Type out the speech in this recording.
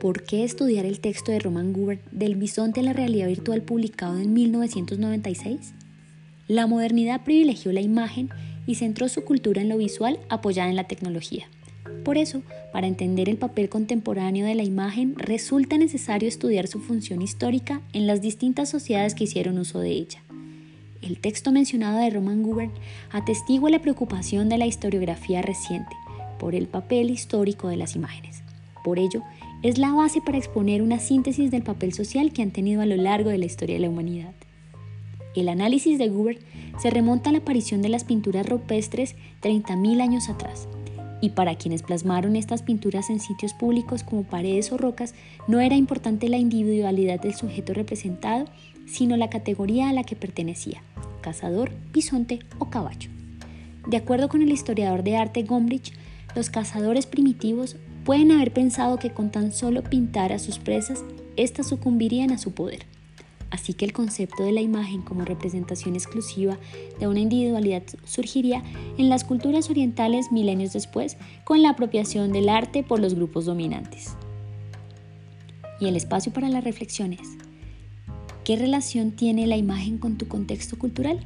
¿Por qué estudiar el texto de Roman Gubert del bisonte a la realidad virtual publicado en 1996? La modernidad privilegió la imagen y centró su cultura en lo visual apoyada en la tecnología. Por eso, para entender el papel contemporáneo de la imagen, resulta necesario estudiar su función histórica en las distintas sociedades que hicieron uso de ella. El texto mencionado de Roman Gubern atestigua la preocupación de la historiografía reciente por el papel histórico de las imágenes. Por ello, es la base para exponer una síntesis del papel social que han tenido a lo largo de la historia de la humanidad. El análisis de Gubern se remonta a la aparición de las pinturas rupestres 30.000 años atrás, y para quienes plasmaron estas pinturas en sitios públicos como paredes o rocas, no era importante la individualidad del sujeto representado, sino la categoría a la que pertenecía, cazador, bisonte o caballo. De acuerdo con el historiador de arte Gombrich, los cazadores primitivos pueden haber pensado que con tan solo pintar a sus presas, éstas sucumbirían a su poder. Así que el concepto de la imagen como representación exclusiva de una individualidad surgiría en las culturas orientales milenios después con la apropiación del arte por los grupos dominantes. Y el espacio para las reflexiones. ¿Qué relación tiene la imagen con tu contexto cultural?